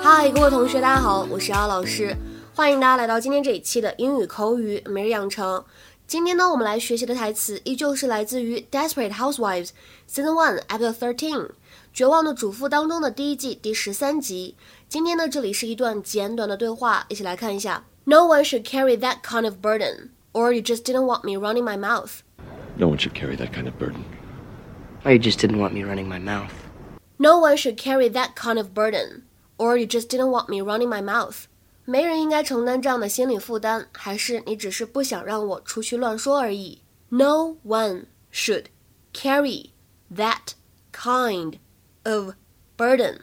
嗨，各位同学，大家好，我是姚老师，欢迎大家来到今天这一期的英语口语每日养成。今天呢，我们来学习的台词依旧是来自于《Desperate Housewives》Season One Episode Thirteen《绝望的主妇》当中的第一季第十三集。今天呢，这里是一段简短的对话，一起来看一下。No one should carry that kind of burden, or you just didn't want me running my mouth. No one should carry that kind of burden. Oh, you just didn't want me running my mouth. No one should carry that kind of burden, or you just didn't want me running my mouth. 没人应该承担这样的心理负担，还是你只是不想让我出去乱说而已？No one should carry that kind of burden,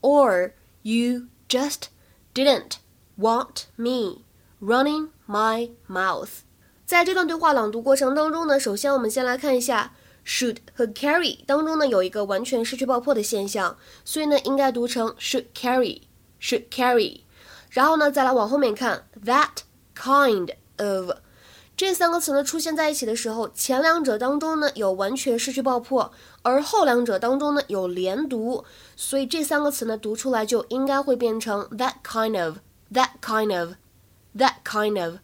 or you just didn't want me running my mouth. 在这段对话朗读过程当中呢，首先我们先来看一下 should 和 carry 当中呢有一个完全失去爆破的现象，所以呢应该读成 should carry should carry。然后呢再来往后面看 that kind of 这三个词呢出现在一起的时候，前两者当中呢有完全失去爆破，而后两者当中呢有连读，所以这三个词呢读出来就应该会变成 that kind of that kind of that kind of。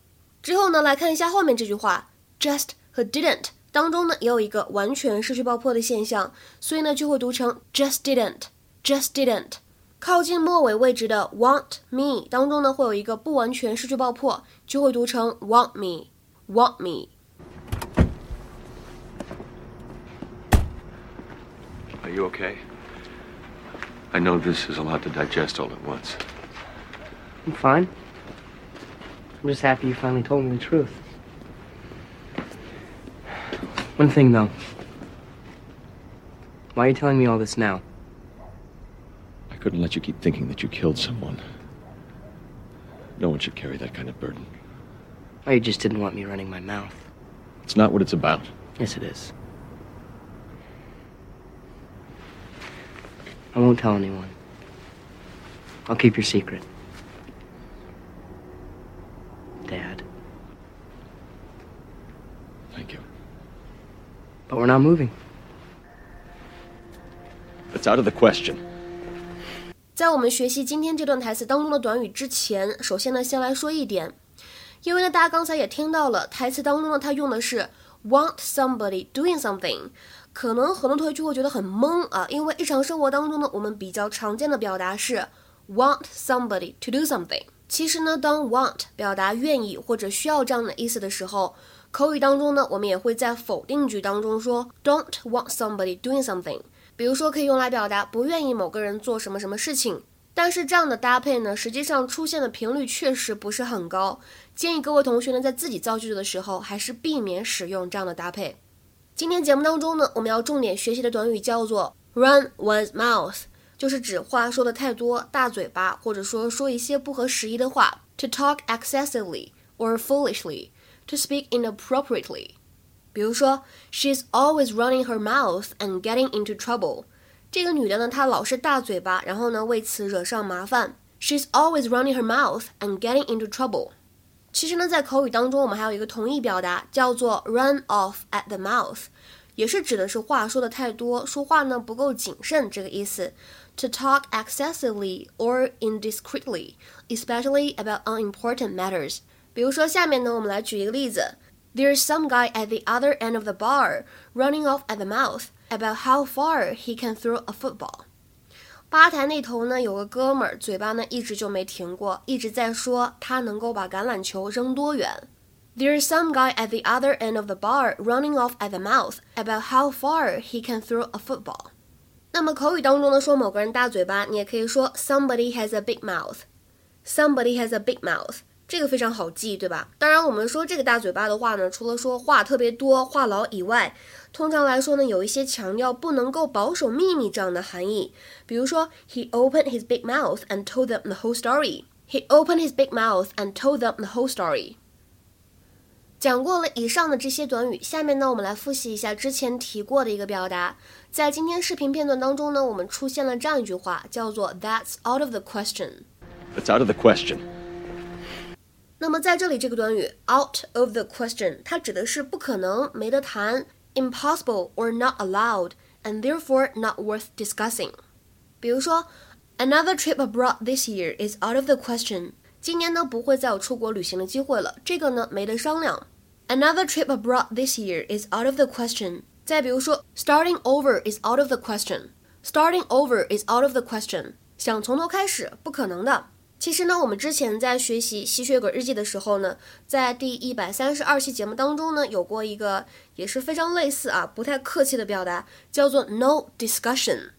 之后呢来看一下后面这句话，just 和 didn't 当中呢也有一个完全失去爆破的现象，所以呢就会读成 just didn't just didn't。靠近末尾位置的 want me 当中呢会有一个不完全失去爆破，就会读成 want me want me。 Are you okay? I know this is a lot to digest all at once. I'm fine. I'm just happy you finally told me the truth. One thing, though. Why are you telling me all this now? I couldn't let you keep thinking that you killed someone. No one should carry that kind of burden. Oh, you just didn't want me running my mouth. It's not what it's about. Yes, it is. I won't tell anyone. I'll keep your secret. Dad. Thank you. But we're not moving. That's out of the question. 在我们学习今天这段台词当中的短语之前，首先呢，先来说一点，因为呢，大家刚才也听到了，台词当中呢，它用的是 want somebody doing something，可能很多同学就会觉得很懵啊，因为日常生活当中呢，我们比较常见的表达是 want somebody to do something。其实呢，当 want 表达愿意或者需要这样的意思的时候，口语当中呢，我们也会在否定句当中说 don't want somebody doing something。比如说，可以用来表达不愿意某个人做什么什么事情，但是这样的搭配呢，实际上出现的频率确实不是很高。建议各位同学呢，在自己造句子的时候，还是避免使用这样的搭配。今天节目当中呢，我们要重点学习的短语叫做 run one's mouth，就是指话说的太多，大嘴巴，或者说说一些不合时宜的话。To talk excessively or foolishly, to speak inappropriately. 比如说，She's always running her mouth and getting into trouble。这个女的呢，她老是大嘴巴，然后呢为此惹上麻烦。She's always running her mouth and getting into trouble。其实呢，在口语当中，我们还有一个同义表达，叫做 run off at the mouth，也是指的是话说的太多，说话呢不够谨慎这个意思。To talk excessively or indiscreetly, especially about unimportant matters。比如说，下面呢，我们来举一个例子。 There's some guy at the other end of the bar running off at the mouth about how far he can throw a football. 吧台那头呢有个哥们儿，嘴巴呢一直就没停过，一直在说他能够把橄榄球扔多远。There's some guy at the other end of the bar running off at the mouth about how far he can throw a football. 那么口语当中呢说某个人大嘴巴，你也可以说 somebody has a big mouth. Somebody has a big mouth. 这个非常好记，对吧？当然，我们说这个大嘴巴的话呢，除了说话特别多、话痨以外，通常来说呢，有一些强调不能够保守秘密这样的含义。比如说，He opened his big mouth and told them the whole story. He opened his big mouth and told them the whole story. 讲过了以上的这些短语，下面呢，我们来复习一下之前提过的一个表达。在今天视频片段当中呢，我们出现了这样一句话，叫做 "That's out of the question." That's out of the question. 那么在这里，这个短语 "out of the question" 它指的是不可能、没得谈，impossible or not allowed, and therefore not worth discussing。比如说，Another trip abroad this year is out of the question。今年呢不会再有出国旅行的机会了，这个呢没得商量。Another trip abroad this year is out of the question。再比如说，starting over is out of the question。starting over is out of the question。想从头开始，不可能的。 其实呢，我们之前在学习吸血鬼日记的时候呢，在第一百三十二期节目当中呢，有过一个也是非常类似啊，不太客气的表达，叫做 no discussion。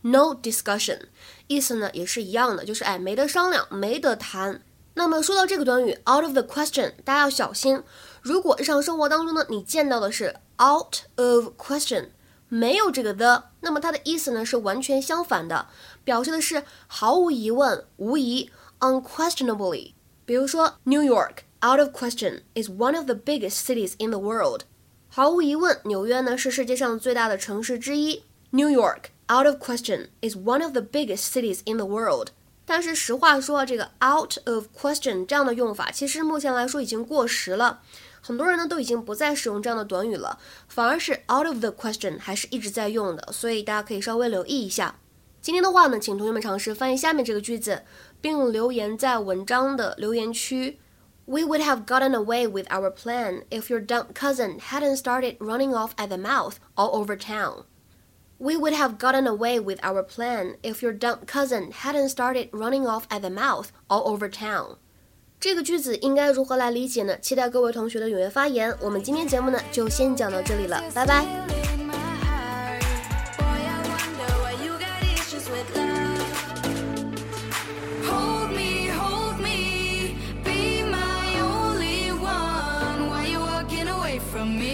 no discussion，意思呢也是一样的，就是哎没得商量，没得谈。那么说到这个短语 out of the question，大家要小心。如果日常生活当中呢，你见到的是 out of question，没有这个 the，那么它的意思呢是完全相反的，表示的是毫无疑问、无疑，unquestionably。比如说，New York out of question is one of the biggest cities in the world。毫无疑问，纽约呢是世界上最大的城市之一。New York out of question is one of the biggest cities in the world。但是实话说，这个 out of question 这样的用法，其实目前来说已经过时了。很多人呢都已经不再使用这样的短语了，反而是 out of the question 还是一直在用的，所以大家可以稍微留意一下。今天的话呢，请同学们尝试翻译下面这个句子，并留言在文章的留言区。We would have gotten away with our plan if your dumb cousin hadn't started running off at the mouth all over town. We would have gotten away with our plan if your dumb cousin hadn't started running off at the mouth all over town. 这个句子应该如何来理解呢？期待各位同学的踊跃发言。我们今天节目呢就先讲到这里了，拜拜。 me